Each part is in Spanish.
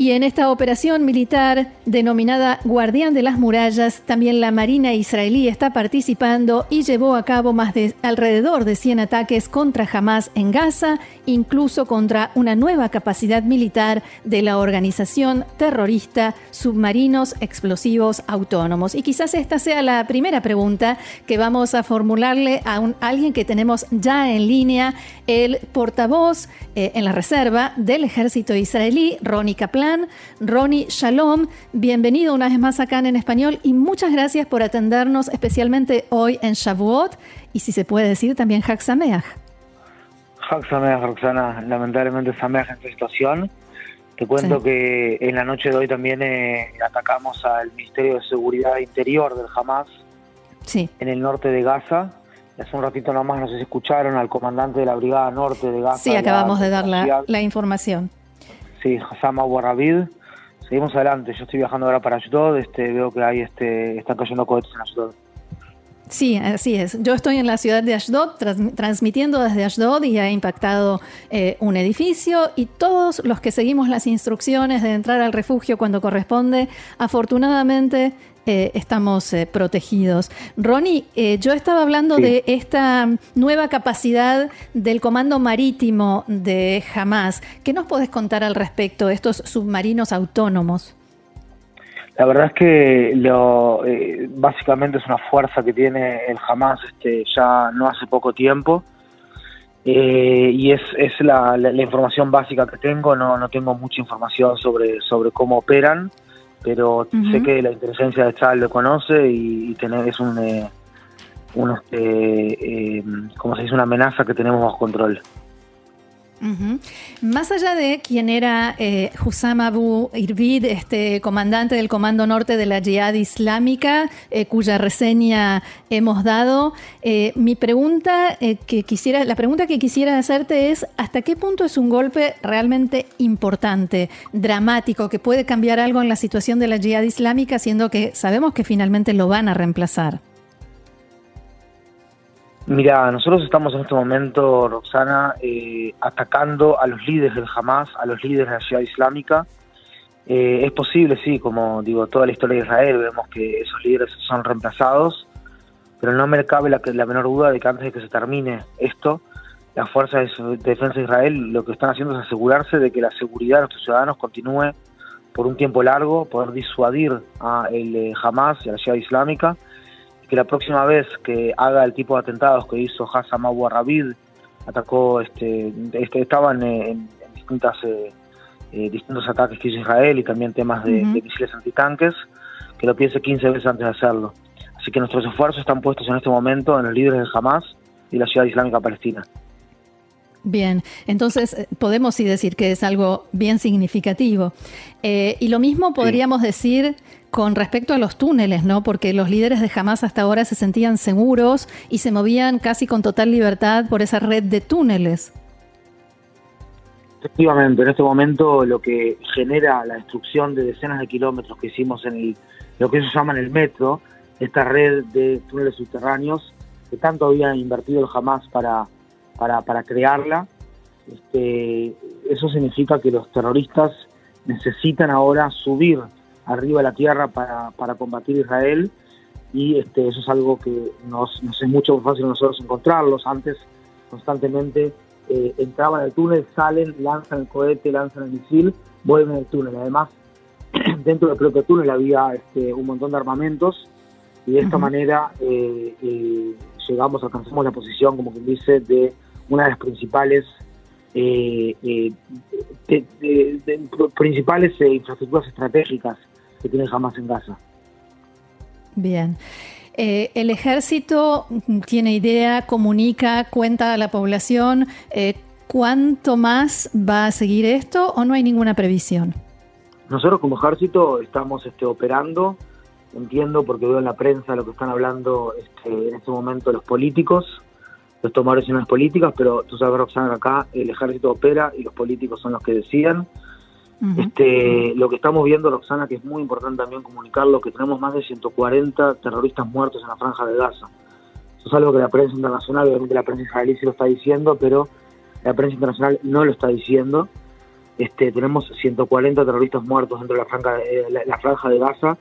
Y en esta operación militar denominada Guardián de las Murallas, también la Marina israelí está participando y llevó a cabo más de alrededor de 100 ataques contra Hamas en Gaza, incluso contra una nueva capacidad militar de la organización terrorista Submarinos Explosivos Autónomos. Y quizás esta sea la primera pregunta que vamos a formularle a, un, alguien que tenemos ya en línea, el portavoz eh, en la reserva del ejército israelí, Ronnie Kaplan Ronnie Shalom, bienvenido una vez más acá en español y muchas gracias por atendernos especialmente hoy en Shavuot y si se puede decir también Hak Sameach. Sameach, Roxana, lamentablemente Sameach en esta situación. Te cuento que en la noche de hoy también eh, atacamos al Ministerio de Seguridad Interior del Hamas sí. en el norte de Gaza. Hace un ratito nomás, no sé si escucharon, al comandante de la Brigada Norte de Gaza. Sí, acabamos de dar la, la información. Sí, Hassan Abu Seguimos adelante. Yo estoy viajando ahora para Ashdod. Este, veo que hay, este, están cayendo cohetes en Ashdod. Sí, así es. Yo estoy en la ciudad de Ashdod, transmitiendo desde Ashdod y ha impactado eh, un edificio y todos los que seguimos las instrucciones de entrar al refugio cuando corresponde, afortunadamente eh, estamos eh, protegidos. Ronnie, yo estaba hablando de esta nueva capacidad del Comando Marítimo de Hamas. ¿Qué nos podés contar al respecto de estos submarinos autónomos? La verdad es que lo, eh, básicamente es una fuerza que tiene el Hamas este, ya no hace poco tiempo. Eh, y es, es la, información básica que tengo, no, no tengo mucha información sobre, sobre cómo operan, pero sé que la inteligencia de Estado lo conoce y, tener, es un, eh, un este, como se dice, una amenaza que tenemos bajo control. Más allá de quién era eh, Hussam Abu Irvid, este comandante del Comando Norte de la Jihad Islámica, eh, cuya reseña hemos dado, eh, mi pregunta eh, que quisiera, la pregunta que quisiera hacerte es ¿hasta qué punto es un golpe realmente importante, dramático, que puede cambiar algo en la situación de la Jihad Islámica, siendo que sabemos que finalmente lo van a reemplazar? Mira, nosotros estamos en este momento, Roxana, eh, atacando a los líderes del Hamas, a los líderes de la ciudad islámica. Eh, es posible, sí, como digo, toda la historia de Israel, vemos que esos líderes son reemplazados, pero no me cabe la, la menor duda de que antes de que se termine esto, las fuerzas de defensa de Israel lo que están haciendo es asegurarse de que la seguridad de nuestros ciudadanos continúe por un tiempo largo, poder disuadir a el eh, Hamas y a la ciudad islámica que la próxima vez que haga el tipo de atentados que hizo Hassan Abu Rabid, atacó, este, este estaban en, distintas, eh, eh, distintos ataques que hizo Israel y también temas de, misiles antitanques, que lo piense 15 veces antes de hacerlo. Así que nuestros esfuerzos están puestos en este momento en los líderes de Hamas y la ciudad islámica palestina. Bien, entonces eh, podemos sí decir que es algo bien significativo. y lo mismo podríamos decir con respecto a los túneles, ¿no? Porque los líderes de Hamas hasta ahora se sentían seguros y se movían casi con total libertad por esa red de túneles. Efectivamente, en este momento lo que genera la destrucción de decenas de kilómetros que hicimos en el, lo que ellos llaman el metro, esta red de túneles subterráneos que tanto había invertido el Hamas para, para, para crearla, este, eso significa que los terroristas necesitan ahora subir arriba de la tierra para, para combatir Israel y este, eso es algo que nos, nos es mucho más fácil nosotros encontrarlos. Antes constantemente eh, entraban al túnel, salen, lanzan el cohete, lanzan el misil, vuelven al túnel. Además, dentro del propio túnel había este, un montón de armamentos y de esta manera eh, eh, llegamos, alcanzamos la posición, como quien dice, de una de las principales eh, de, principales infraestructuras estratégicas que tiene jamás en Gaza. Bien. Eh, ¿El ejército tiene idea, comunica, cuenta a la población eh, cuánto más va a seguir esto o no hay ninguna previsión? Nosotros como ejército estamos este, operando, entiendo porque veo en la prensa lo que están hablando este, en este momento los políticos, los tomadores decisiones políticas, pero tú sabes, Roxana, acá el ejército opera y los políticos son los que deciden. este, lo que estamos viendo, Roxana, que es muy importante también comunicarlo, que tenemos más de 140 terroristas muertos en la franja de Gaza. Eso es algo que la prensa internacional, obviamente la prensa israelí se lo está diciendo, pero la prensa internacional no lo está diciendo. Este, tenemos 140 terroristas muertos dentro de la franja, de, la, franja de Gaza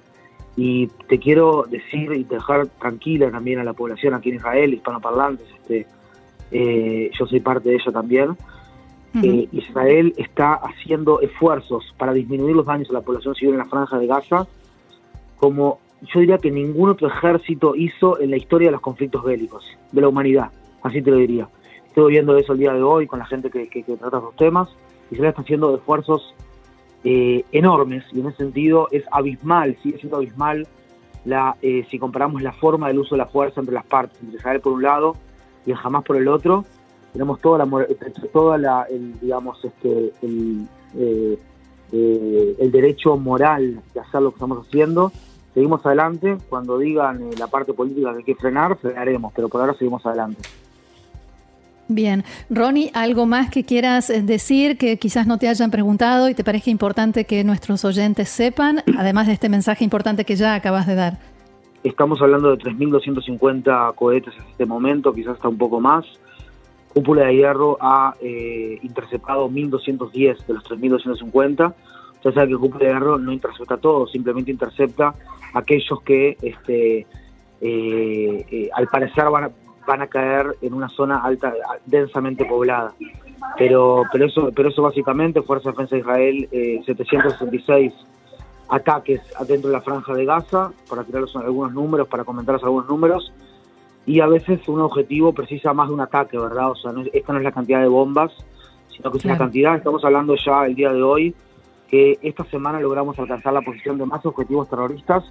y te quiero decir y dejar tranquila también a la población aquí en Israel, hispanoparlantes, este, eh, yo soy parte de ello también, eh, Israel está haciendo esfuerzos para disminuir los daños a la población civil en la franja de Gaza, como yo diría que ningún otro ejército hizo en la historia de los conflictos bélicos, de la humanidad, así te lo diría. Estoy viendo eso el día de hoy con la gente que, que, trata los temas. Israel está haciendo esfuerzos eh, enormes y en ese sentido es abismal, sigue siendo abismal la, eh, si comparamos la forma del uso de la fuerza entre las partes, entre Israel por un lado y Hamas por el otro. Tenemos toda la, toda la el, digamos, este, el, eh, el derecho moral de hacer lo que estamos haciendo. Seguimos adelante. Cuando digan la parte política que hay que frenar, frenaremos, pero por ahora seguimos adelante. Bien, Ronnie, ¿algo más que quieras eh, decir que quizás no te hayan preguntado y te parezca importante que nuestros oyentes sepan, además de este mensaje importante que ya acabas de dar? Estamos hablando de 3.250 cohetes en este momento, quizás hasta un poco más. Cúpula de Hierro ha eh, interceptado 1.210 de los 3.250. Ya sabe que Cúpula de Hierro no intercepta todo, simplemente intercepta aquellos que este, eh, al parecer van a van a caer en una zona alta, densamente poblada. Pero, pero eso, pero eso básicamente, Fuerza de Defensa de Israel, 766 eh, ataques dentro de la franja de Gaza, para tirarlos algunos números, para comentaros algunos números, y a veces un objetivo precisa más de un ataque, ¿verdad? O sea, no, esta no es la cantidad de bombas, sino que es una cantidad, estamos hablando ya el día de hoy, que esta semana logramos alcanzar la posición de más objetivos terroristas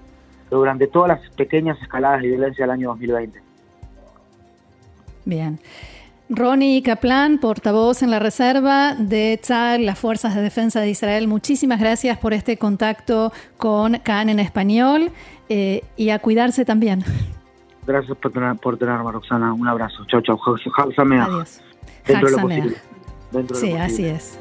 durante todas las pequeñas escaladas de violencia del año 2020. Bien. Ronnie Kaplan, portavoz en la reserva de Tzal, las Fuerzas de Defensa de Israel, muchísimas gracias por este contacto con CAN en español eh, y a cuidarse también. Gracias por, tener, por tenerme, Roxana. Un abrazo. Chao, chao. Adiós. Dentro de lo sí, así es.